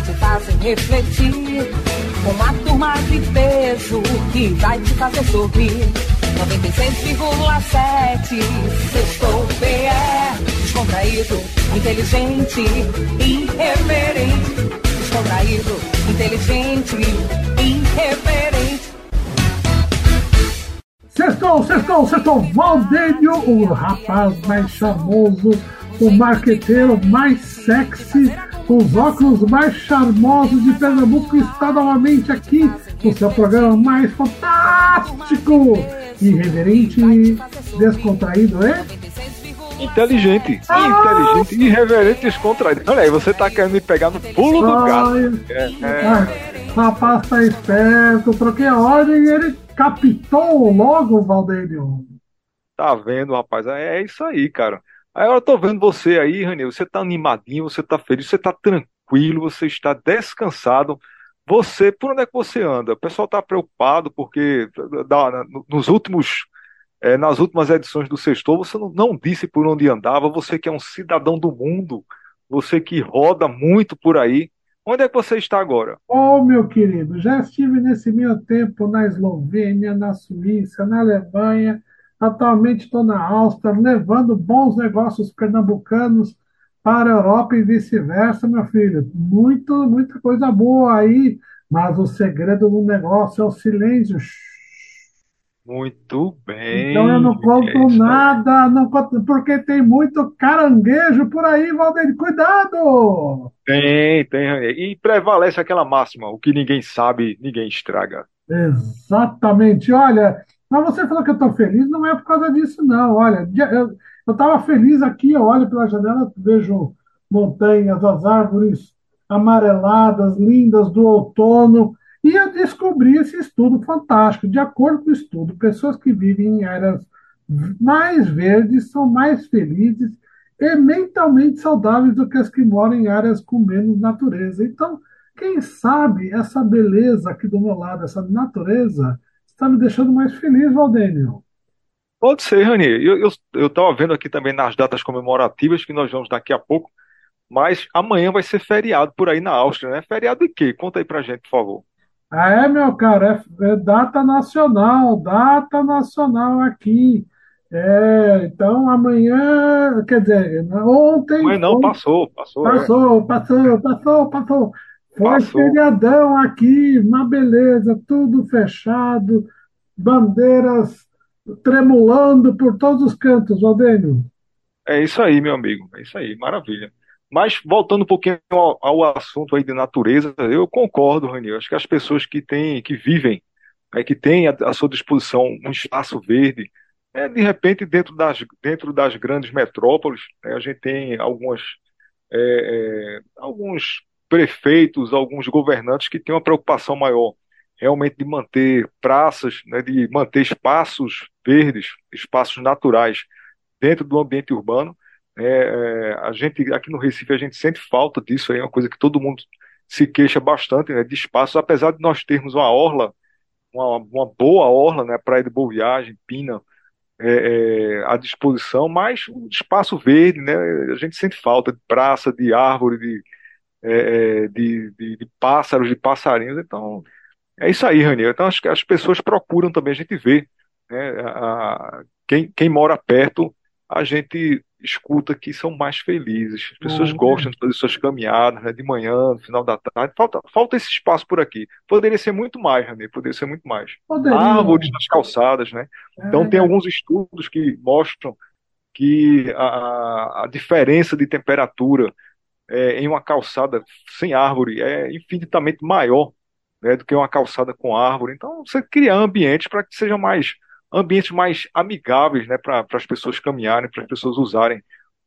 que te fazem refletir. Uma turma de peso que vai te fazer sorrir. 96,7 Sextou PE Descontraído, inteligente, irreverente Descontraído, inteligente, irreverente Sextou, sextou, sextou Valdênio, o rapaz mais charmoso O marqueteiro mais sexy os óculos mais charmosos de Pernambuco está novamente aqui no seu programa mais fantástico, irreverente, descontraído, é? Inteligente, ah! inteligente, irreverente, descontraído. Olha aí, você tá querendo me pegar no pulo do gato. É, é. rapaz tá esperto, troquei a ordem e ele captou logo, Valdênio. Tá vendo, rapaz? É, é isso aí, cara. Aí eu tô vendo você aí, Ranil, você tá animadinho, você tá feliz, você tá tranquilo, você está descansado. Você, por onde é que você anda? O pessoal tá preocupado porque nos últimos, é, nas últimas edições do Sextou, você não, não disse por onde andava, você que é um cidadão do mundo, você que roda muito por aí. Onde é que você está agora? Oh, meu querido, já estive nesse meio tempo na Eslovênia, na Suíça, na Alemanha, Atualmente estou na Áustria, levando bons negócios pernambucanos para a Europa e vice-versa, meu filho. Muito, muita coisa boa aí, mas o segredo do negócio é o silêncio. Muito bem. Então eu não conto nada, não conto, porque tem muito caranguejo por aí, Valdir. Cuidado! Tem, tem. E prevalece aquela máxima: o que ninguém sabe, ninguém estraga. Exatamente. Olha, mas você falou que eu estou feliz, não é por causa disso, não. Olha, eu estava feliz aqui, eu olho pela janela, vejo montanhas, as árvores amareladas, lindas do outono, e eu descobri esse estudo fantástico. De acordo com o estudo, pessoas que vivem em áreas mais verdes são mais felizes e mentalmente saudáveis do que as que moram em áreas com menos natureza. Então, quem sabe essa beleza aqui do meu lado, essa natureza, está me deixando mais feliz, Valdênio. Pode ser, Rani. Eu estava vendo aqui também nas datas comemorativas que nós vamos daqui a pouco, mas amanhã vai ser feriado por aí na Áustria, né? Feriado de quê? Conta aí pra gente, por favor. Ah, é, meu cara, é, é data nacional, data nacional aqui. É, então amanhã, quer dizer, ontem. Mas não, passou, passou. Passou, é. passou, passou, passou. Foi feriadão aqui, uma beleza, tudo fechado, bandeiras tremulando por todos os cantos, Valdênio. É isso aí, meu amigo, é isso aí, maravilha. Mas voltando um pouquinho ao, ao assunto aí de natureza, eu concordo, Rani. Acho que as pessoas que têm, que vivem, é, que têm à, sua disposição um espaço verde, é, de repente dentro das, dentro das grandes metrópoles, né, a gente tem algumas, é, é, alguns prefeitos, alguns governantes que têm uma preocupação maior realmente de manter praças, né, de manter espaços verdes, espaços naturais dentro do ambiente urbano. É, é, a gente aqui no Recife a gente sente falta disso é uma coisa que todo mundo se queixa bastante né, de espaços, apesar de nós termos uma orla, uma, uma boa orla, né, Praia de Boa Viagem, Pina, é, é, à disposição, mas o espaço verde, né, a gente sente falta de praça, de árvore, de, é, é, de, de, de, pássaros, de passarinhos. Então, é isso aí, Raniel. Então, as, as pessoas procuram também, a gente vê. Né, a, quem, quem mora perto, a gente escuta que são mais felizes. As pessoas uhum. gostam de fazer suas caminhadas né, de manhã, no final da tarde. Falta, falta esse espaço por aqui. Poderia ser muito mais, Rani, poderia ser muito mais. Poderia. Árvores nas calçadas, né? Então, tem é. alguns estudos que mostram que a, a diferença de temperatura é, em uma calçada sem árvore é infinitamente maior né, do que uma calçada com árvore. Então, você cria ambientes para que sejam mais ambientes mais amigáveis né, para as pessoas caminharem, para as pessoas usarem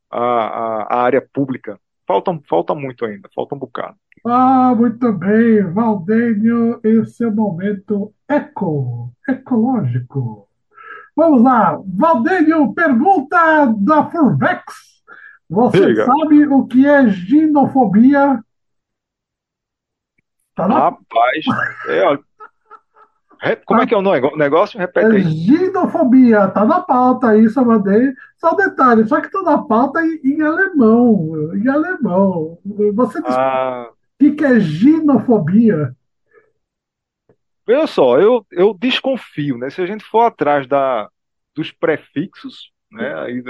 a, a, a, área pública falta, falta muito ainda, falta um bocado. Ah, muito bem, Valdênio, esse é o momento eco, ecológico. Vamos lá, Valdênio, pergunta da Furvex. Você Diga. sabe o que é ginofobia? Tá na Rapaz, é, ó, como é que é o nego- negócio? Repete É aí. ginofobia, tá na pauta aí, só mandei. Só um detalhe, só que tá na pauta em, em alemão, em alemão. Você diz o Ah, que que é ginofobia? veja só, eu, eu desconfio, né? Se a gente for atrás da, dos prefixos, né? Aí,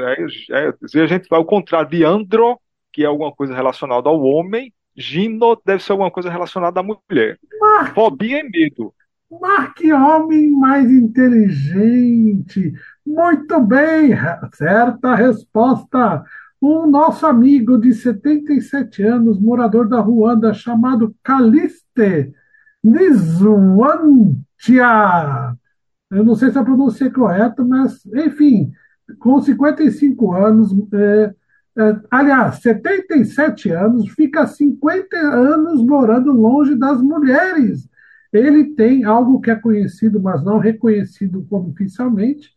é, se a gente vai ao contrário de andro, que é alguma coisa relacionada ao homem, gino deve ser alguma coisa relacionada à mulher. Mar- Fobia é medo. Mar, que homem mais inteligente! Muito bem, certa resposta. O nosso amigo de 77 anos, morador da Ruanda, chamado Caliste Nzwantia. Eu não sei se a pronúncia é correta, mas, enfim, com 55 anos, é, é, aliás, 77 anos, fica 50 anos morando longe das mulheres. Ele tem algo que é conhecido, mas não reconhecido como oficialmente,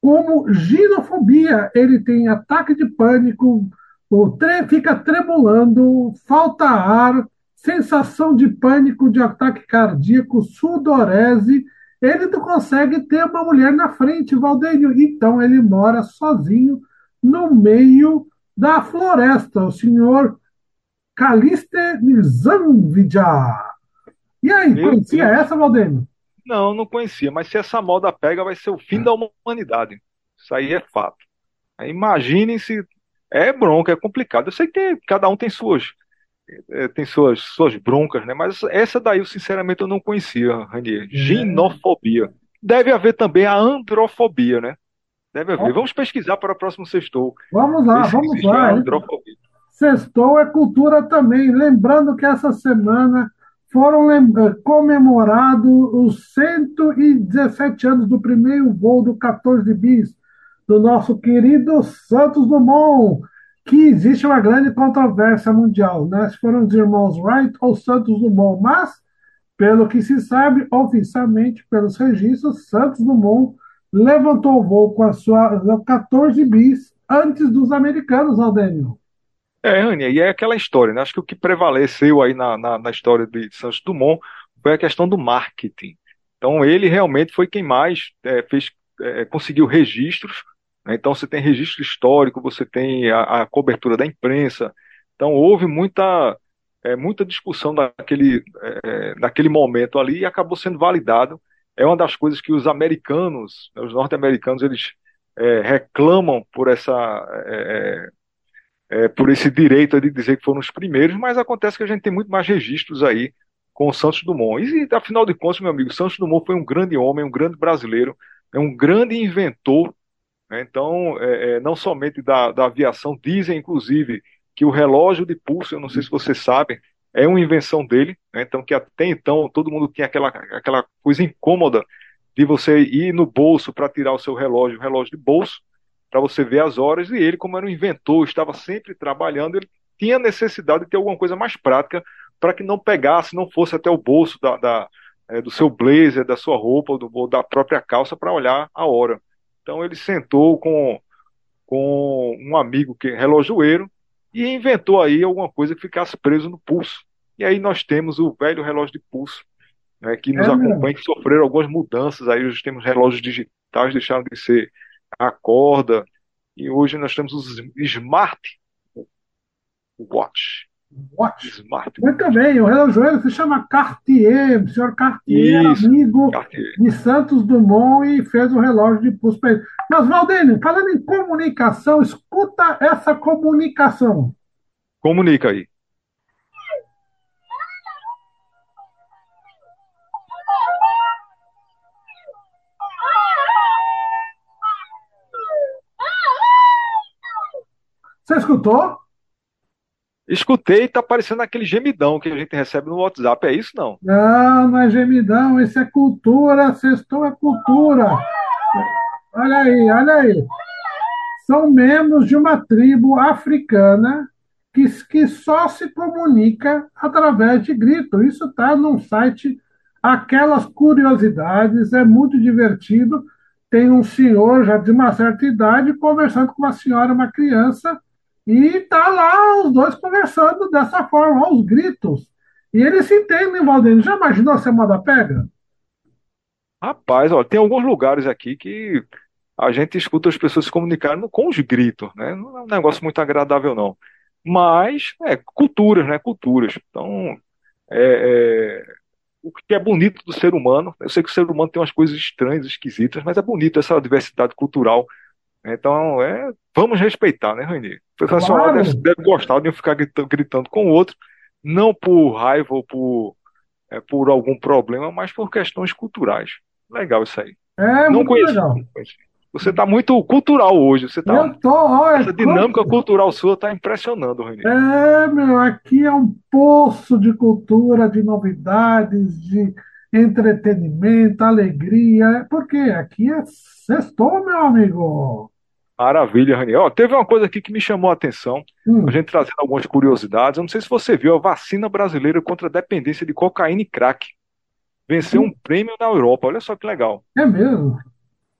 como ginofobia. Ele tem ataque de pânico, o tre fica tremulando, falta ar, sensação de pânico, de ataque cardíaco, sudorese. Ele não consegue ter uma mulher na frente, Valdênio. Então ele mora sozinho no meio da floresta. O senhor Caliste Nizamvidja. E aí, Meu conhecia Deus. essa, Valdênio? Não, não conhecia, mas se essa moda pega, vai ser o fim da humanidade. Isso aí é fato. Imaginem se. É bronca, é complicado. Eu sei que tem- cada um tem suas, eh, tem suas, suas broncas, né? Mas essa daí, eu sinceramente, eu não conhecia, Ranier. Ginofobia. Deve haver também a androfobia, né? Deve haver. Vamos pesquisar para o próximo sextou. Vamos lá, Ver se vamos lá. androfobia. Sextou é cultura também. Lembrando que essa semana foram eh, comemorados os 117 anos do primeiro voo do 14 bis do nosso querido Santos Dumont, que existe uma grande controvérsia mundial, né? Se foram os irmãos Wright ou Santos Dumont, mas, pelo que se sabe, oficialmente, pelos registros, Santos Dumont levantou o voo com a sua 14 bis antes dos americanos, Aldênio. É, Rania, e é aquela história, né? Acho que o que prevaleceu aí na, na, na história de Santos Dumont foi a questão do marketing. Então, ele realmente foi quem mais é, fez, é, conseguiu registros. Né? Então, você tem registro histórico, você tem a, a cobertura da imprensa. Então, houve muita, é, muita discussão naquele, é, naquele momento ali e acabou sendo validado. É uma das coisas que os americanos, né, os norte-americanos, eles é, reclamam por essa. é, é, por esse direito de dizer que foram os primeiros, mas acontece que a gente tem muito mais registros aí com o Santos Dumont. E, afinal de contas, meu amigo, Santos Dumont foi um grande homem, um grande brasileiro, é um grande inventor. Né? Então, é, é, não somente da, da aviação, dizem inclusive que o relógio de pulso, eu não sei se vocês sabem, é uma invenção dele. né? Então, que até então todo mundo tinha aquela, aquela coisa incômoda de você ir no bolso para tirar o seu relógio, o relógio de bolso, para você ver as horas, e ele, como era um inventor, estava sempre trabalhando, ele tinha necessidade de ter alguma coisa mais prática para que não pegasse, não fosse até o bolso da, da, é, do seu blazer, da sua roupa, ou, do, ou da própria calça para olhar a hora. Então ele sentou com, com um amigo que é relojoeiro e inventou aí alguma coisa que ficasse preso no pulso. E aí nós temos o velho relógio de pulso, né, que nos É acompanha, que sofreram algumas mudanças. Aí hoje temos relógios digitais, deixaram de ser a corda, e hoje nós temos os smart watch. Watch. Smart Muito bem, o relojoeiro se chama Cartier, o senhor Cartier, Isso. amigo Cartier. de Santos Dumont e fez o relógio de pulso para ele. Mas, Valdênio, falando em comunicação, escuta essa comunicação. Comunica aí. Você escutou? Escutei, tá parecendo aquele gemidão que a gente recebe no WhatsApp. É isso não? Não, não é gemidão, isso é cultura, sextou é cultura. Olha aí, olha aí. São membros de uma tribo africana que, que só se comunica através de grito. Isso está num site Aquelas Curiosidades, é muito divertido. Tem um senhor já de uma certa idade conversando com uma senhora, uma criança, e tá lá os dois conversando dessa forma, aos gritos. E eles se entendem, Valdênio. Já imaginou a moda pega? Rapaz, ó, tem alguns lugares aqui que a gente escuta as pessoas se comunicando com os gritos, né? Não é um negócio muito agradável, não. Mas, é, culturas, né? Culturas. Então, é, é, o que é bonito do ser humano, eu sei que o ser humano tem umas coisas estranhas, esquisitas, mas é bonito essa diversidade cultural. Então, é, vamos respeitar, né, Rainê? O professor Claro. deve, deve gostar de ficar gritando, gritando com o outro, não por raiva ou por, é, por algum problema, mas por questões culturais. Legal isso aí. É não muito conheci. legal. Você está muito cultural hoje. Você tá, Eu tô, olha, essa dinâmica cultural sua está impressionando, Rainê. É, meu, aqui é um poço de cultura, de novidades, de entretenimento, alegria, porque aqui é sextou, meu amigo. Maravilha, Rani. Ó, teve uma coisa aqui que me chamou a atenção, Hum, a gente trazendo algumas curiosidades. Eu não sei se você viu a vacina brasileira contra a dependência de cocaína e crack. Venceu um prêmio na Europa. Olha só que legal. é mesmo?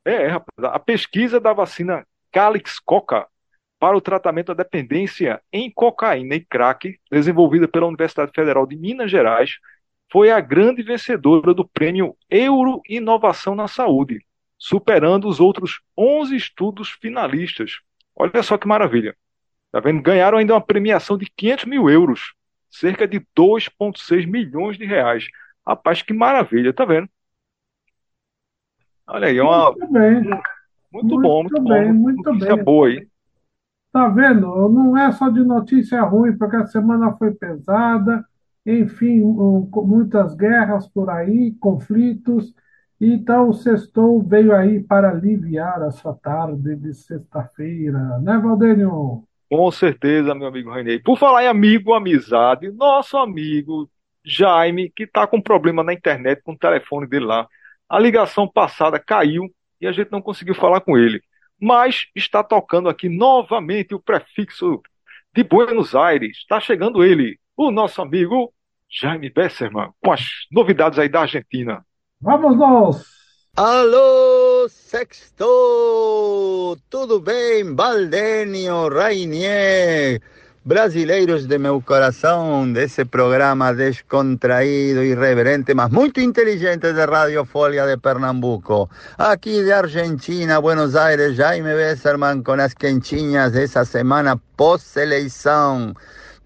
É, é, rapaz. A pesquisa da vacina Calix Coca para o tratamento da dependência em cocaína e crack, desenvolvida pela Universidade Federal de Minas Gerais, foi a grande vencedora do prêmio Euro Inovação na Saúde, superando os outros 11 estudos finalistas. Olha só que maravilha. Tá vendo? Ganharam ainda uma premiação de 500 mil euros, cerca de 2,6 milhões de reais. Rapaz, que maravilha, tá vendo? Olha aí, é uma, Muito bem, muito bom, Muito muito bem, bom. muito Notícia bem. boa aí. tá vendo? Não é só de notícia ruim, porque a semana foi pesada, enfim, muitas guerras por aí, conflitos. Então, o Sextou veio aí para aliviar a sua tarde de sexta-feira, né, Valdênio? Com certeza, meu amigo Rainei. Por falar em amigo, amizade, nosso amigo Jaime, que está com problema na internet com o telefone dele lá. A ligação passada caiu e a gente não conseguiu falar com ele. Mas está tocando aqui novamente o prefixo de Buenos Aires. Está chegando ele, o nosso amigo Jaime Besserman, com as novidades aí da Argentina. Vamos nós! Alô, Sextou! Tudo bem, Valdenio, Rainier, brasileiros de meu coração, desse programa descontraído, irreverente, mas muito inteligente de Radio Folia de Pernambuco. Aqui de Argentina, Buenos Aires, Jaime Besserman com as quentinhas dessa semana pós-eleição.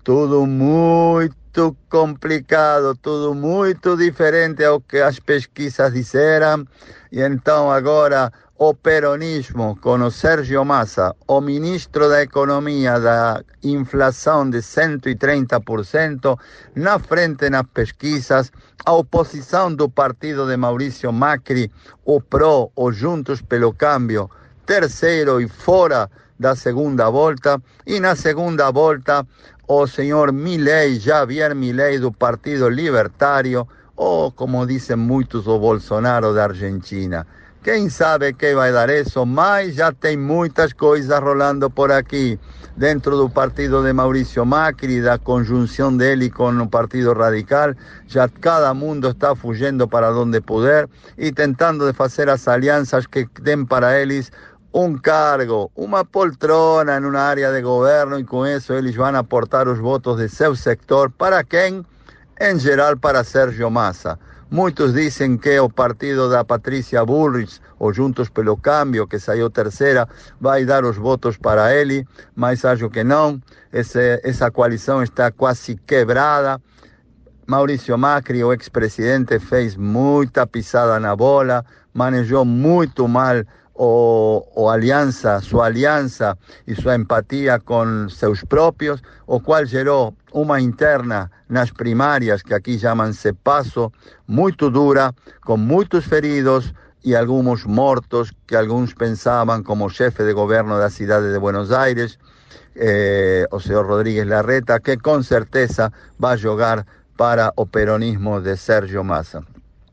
Tudo muito complicado, tudo muito diferente ao que as pesquisas disseram. E então agora o peronismo com o Sérgio Massa, o ministro da Economia da inflação de 130%, na frente nas pesquisas, a oposição do partido de Maurício Macri, o PRO, o Juntos pelo Câmbio, terceiro e fora da segunda volta, e na segunda volta o senhor Milei, Javier Milei do Partido Libertário, ou como dizem muitos, o Bolsonaro da Argentina. Quem sabe que vai dar isso, mas já tem muitas coisas rolando por aqui. Dentro do partido de Maurício Macri, da conjunção dele com o Partido Radical, já cada mundo está fugindo para onde puder e tentando de fazer as alianças que den para eles um cargo, uma poltrona em uma área de governo e com isso eles vão aportar os votos de seu sector para quem? Em geral para Sérgio Massa. Muitos dizem que o partido da Patrícia Bullrich, ou Juntos pelo Câmbio, que saiu terceira, vai dar os votos para ele, mas acho que não. Esse, essa coalição está quase quebrada. Maurício Macri, o ex-presidente, fez muita pisada na bola, manejou muito mal o, o aliança, sua aliança e sua empatia com seus próprios, o qual gerou uma interna nas primárias, que aqui chamam-se passo, muito dura, com muitos feridos e alguns mortos, que alguns pensavam como chefe de governo da cidade de Buenos Aires, eh, o senhor Rodríguez Larreta, que com certeza vai jogar para o peronismo de Sérgio Massa.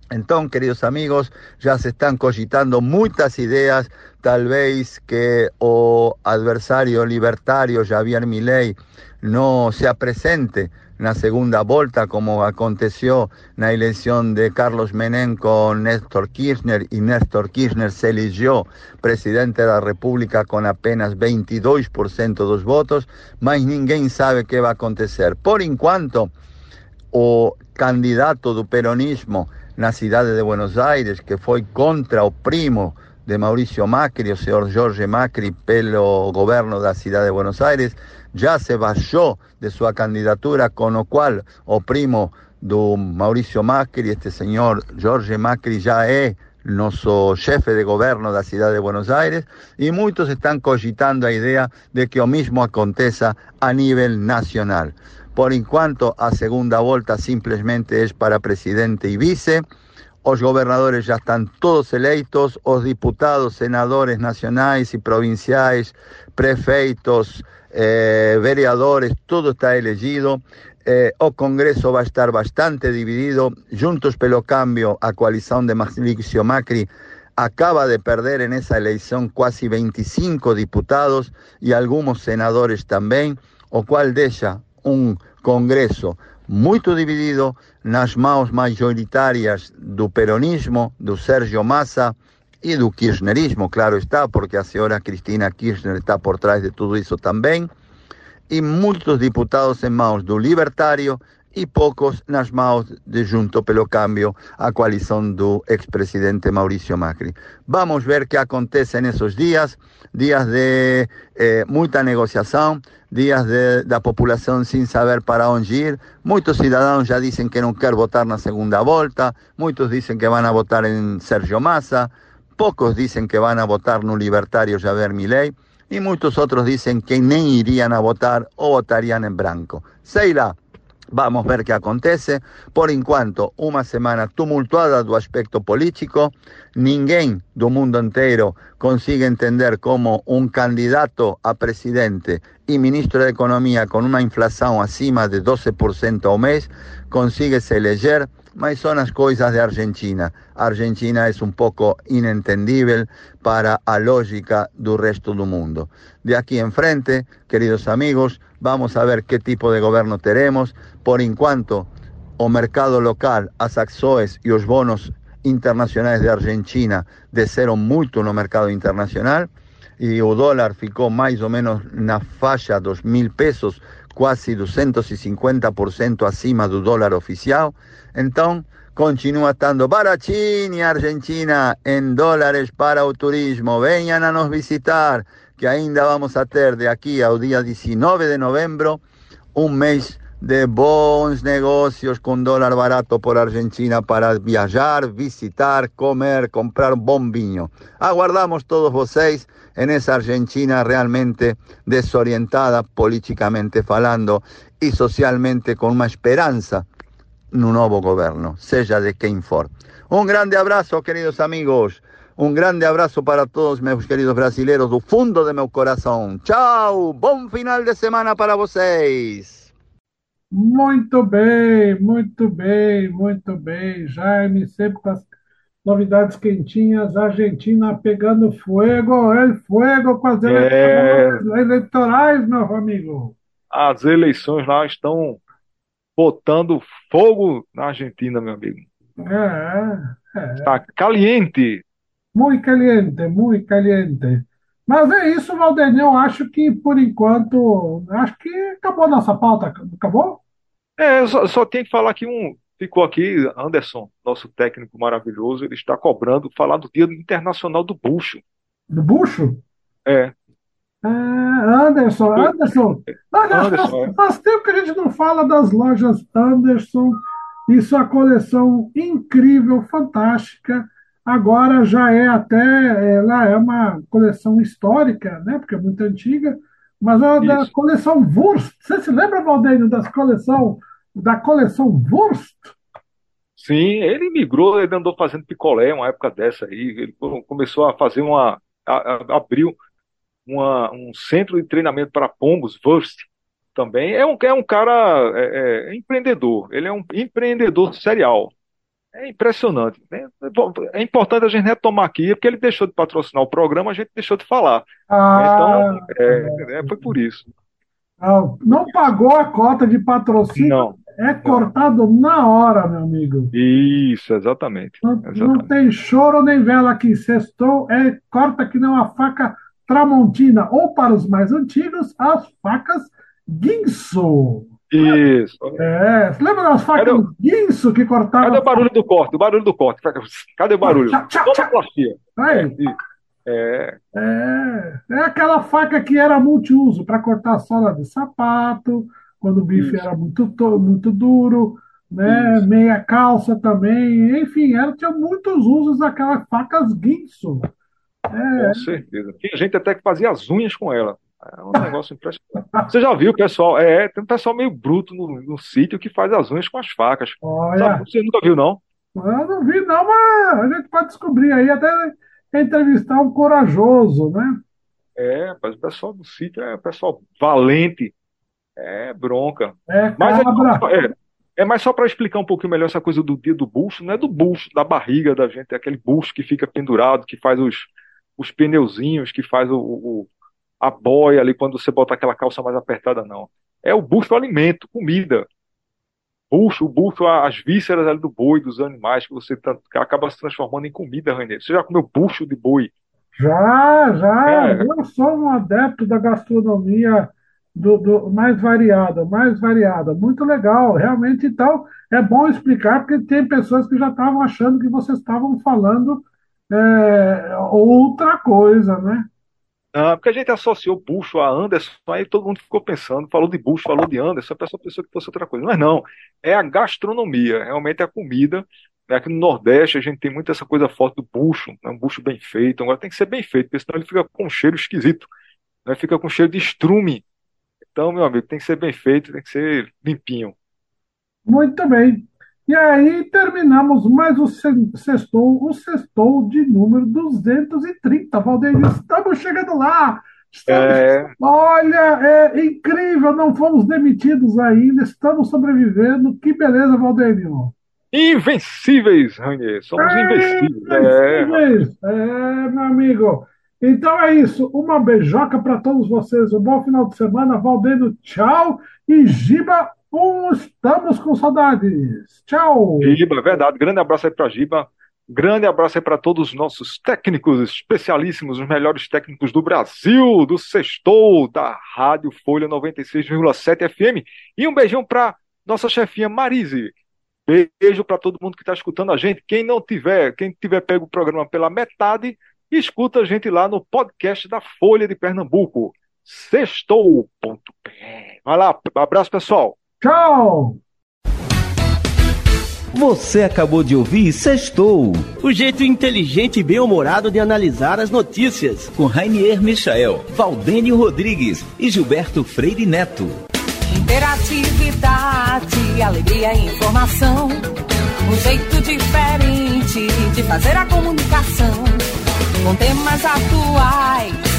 Entonces, queridos amigos, ya se están cogitando muchas ideas, tal vez que o adversario libertario Javier Milei no sea presente en la segunda vuelta como aconteció en la elección de Carlos Menem con Néstor Kirchner y Néstor Kirchner se eligió presidente de la República con apenas 22% de los votos, mas ninguém sabe qué va a acontecer. Por enquanto, o candidato do peronismo na cidade de Buenos Aires, que foi contra o primo de Mauricio Macri, o senhor Jorge Macri, pelo governo da cidade de Buenos Aires, já se baixou de sua candidatura, com o qual o primo do Mauricio Macri, este senhor Jorge Macri, já é nosso chefe de governo da cidade de Buenos Aires, e muitos estão cogitando a ideia de que o mesmo aconteça a nível nacional. Por enquanto, a segunda vuelta simplemente es para presidente y vice. Los gobernadores ya están todos eleitos, los diputados, senadores nacionales y provinciales, prefeitos, eh, vereadores, todo está elegido. Eh, o Congreso va a estar bastante dividido. Juntos pelo Cambio, a coalición de Mauricio Macri, acaba de perder en esa elección casi 25 diputados y algunos senadores también, o cual deja un Congresso muito dividido nas mãos majoritárias do peronismo, do Sérgio Massa e do kirchnerismo, claro está, porque a senhora Cristina Kirchner está por trás de tudo isso também, e muitos deputados em mãos do libertário e poucos nas mãos de Junto pelo Cambio, a coalição do ex-presidente Maurício Macri. Vamos ver o que acontece nesses dias, dias de eh, muita negociação, dias de, da população sem saber para onde ir. Muitos cidadãos já dizem que não querem votar na segunda volta, muitos dizem que vão votar em Sérgio Massa, poucos dizem que vão votar no libertário Javier Milei, e muitos outros dizem que nem iriam a votar ou votariam em branco. Sei lá. Vamos a ver qué acontece. Por enquanto, una semana tumultuada do aspecto político. Ninguém do mundo inteiro consigue entender cómo un candidato a presidente y ministro de Economía con una inflación acima de 12% ao mes consigue se mas son las cosas de Argentina. Argentina es un poco inentendible para la lógica del resto del mundo. De aquí en frente, queridos amigos, vamos a ver qué tipo de gobierno tenemos. Por enquanto, o mercado local, as ações y los bonos internacionales de Argentina desceram muito no mercado internacional y el dólar ficou más o menos na faixa dos mil pesos, quase 250% acima do dólar oficial. Então, continua estando baratinho Argentina em dólares para o turismo. Venham a nos visitar, que ainda vamos a ter de aqui ao dia 19 de novembro um mês de bons negócios com dólar barato por Argentina para viajar, visitar, comer, comprar bom vinho. Aguardamos todos vocês en esa Argentina realmente desorientada políticamente falando y socialmente con una esperanza en un nuevo gobierno, sea de quien for. Un grande abrazo, queridos amigos. Un grande abrazo para todos mis queridos brasileños do fundo de mi corazón. Chao, bom final de semana para vocês. Muito bem, muito bem, muito bem. Jaime, sempre com as novidades quentinhas, Argentina pegando fogo, el fuego com as eleições é... eleitorais, meu amigo. As eleições lá estão botando fogo na Argentina, meu amigo. É, é. Está caliente. Muito caliente, muito caliente. Mas é isso, Valdenir. Eu acho que, por enquanto, acho que acabou a nossa pauta. Acabou? É, só, só tem que falar que um, Ficou aqui, Anderson, nosso técnico maravilhoso, ele está cobrando falar do Dia Internacional do Bucho. Do Bucho? É. Ah, Anderson, Anderson. Anderson, faz, é. faz tempo que a gente não fala das lojas Anderson e sua coleção incrível, fantástica. Agora já é até, ela é uma coleção histórica, né? Porque é muito antiga, mas é da coleção Wurst. Você se lembra, Valdeiro, das coleção da coleção Wurst. Sim, ele migrou, ele andou fazendo picolé uma época dessa aí. Ele começou a fazer uma. A, a, abriu uma, um centro de treinamento para pombos, Wurst, também. É um, é um cara é, é, empreendedor, ele é um empreendedor serial. É impressionante. Né? É importante a gente retomar aqui, porque ele deixou de patrocinar o programa, a gente deixou de falar. Ah, então, é, é, foi por isso. Não, não pagou a cota de patrocínio, não, é cortado não. na hora, meu amigo. Isso, exatamente. Não, exatamente. não tem choro nem vela aqui. Sextou é corta que não a faca tramontina, ou para os mais antigos, as facas guinso. Isso. É, você lembra das facas Cadê, guinso que cortavam? Cadê o barulho do corte? O barulho do corte. Cadê o barulho? Tchau, tchau, tchau. Aí. É. É, é aquela faca que era multiuso para cortar a sola de sapato, quando o bife Isso. era muito, muito duro, né? Isso. Meia calça também, enfim, era, tinha muitos usos daquelas facas guinso. É. Com certeza. Tinha gente até que fazia as unhas com ela. É um negócio impressionante. Você já viu, pessoal? É, tem um pessoal meio bruto no, no sítio que faz as unhas com as facas. Olha. Você nunca viu, não? Eu não vi, não, mas a gente pode descobrir aí, até entrevistar um corajoso, né? É, mas o pessoal do sítio é o pessoal valente. É bronca. É, mas é, é, é mais só para explicar um pouquinho melhor essa coisa do dia do bucho, não é do bucho, da barriga da gente, é aquele bucho que fica pendurado, que faz os, os pneuzinhos, que faz o, o a boia ali quando você bota aquela calça mais apertada, não. É o bucho alimento, comida. Bucho, o bucho, as vísceras ali do boi, dos animais, que você acaba se transformando em comida, Renê. Você já comeu bucho de boi? Já, já. É. Eu sou um adepto da gastronomia do, do, mais variada, mais variada. Muito legal, realmente. Então, é bom explicar, porque tem pessoas que já estavam achando que vocês estavam falando é, outra coisa, né? Ah, porque a gente associou Bucho a Anderson, aí todo mundo ficou pensando, falou de Bucho, falou de Anderson, a pessoa pensou que fosse outra coisa. Mas não, é a gastronomia, realmente é a comida. Né? Aqui no Nordeste a gente tem muito essa coisa forte do bucho, né? um bucho bem feito. Agora tem que ser bem feito, porque senão ele fica com um cheiro esquisito, né? fica com cheiro de estrume. Então, meu amigo, tem que ser bem feito, tem que ser limpinho. Muito bem. E aí terminamos mais o sextou, o sextou de número 230, Valdeir. Estamos chegando lá. Estamos... É... Olha, é incrível, não fomos demitidos ainda, estamos sobrevivendo. Que beleza, Valdeir. Invencíveis, Rainier. Somos é, invencíveis. invencíveis. É. é, meu amigo. Então é isso. Uma beijoca para todos vocês. Um bom final de semana. Valdeno, tchau. E Giba, um, estamos com saudades. Tchau. Giba, é verdade. Grande abraço aí para Giba. Grande abraço aí para todos os nossos técnicos especialíssimos, os melhores técnicos do Brasil, do Sextou, da Rádio Folha 96,7 FM. E um beijão para nossa chefinha Marise. Beijo para todo mundo que está escutando a gente. Quem não tiver, quem tiver pego o programa pela metade, escuta a gente lá no podcast da Folha de Pernambuco. Sextou.pé. Vai lá, abraço pessoal. Tchau! Você acabou de ouvir Sextou, o jeito inteligente e bem-humorado de analisar as notícias, com Rainier Michael, Valdênio Rodrigues e Gilberto Freire Neto. Interatividade, alegria e informação, um jeito diferente de fazer a comunicação, com temas atuais